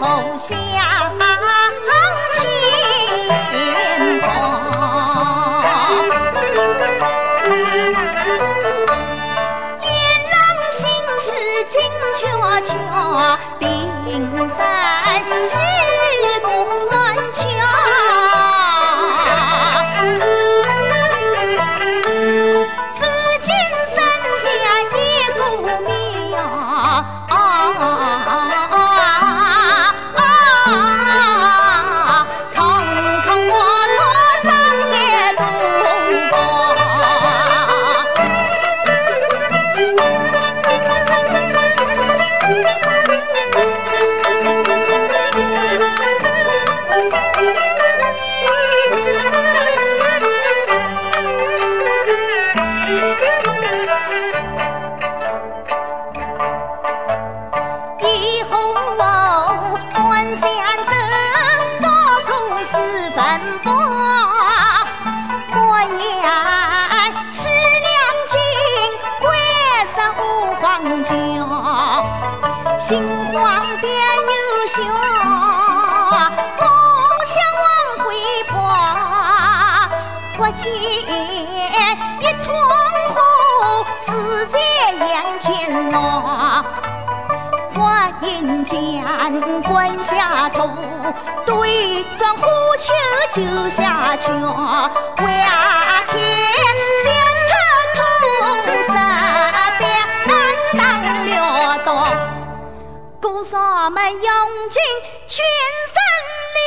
后相牵连连廊心事静悄悄定山人不莫言吃两斤贵色五黄酒，新皇帝有。不想往回跑，我计。花迎间滚下土，对撞火球就下桥，为阿天想出土石边当了刀，姑嫂们用尽全身力。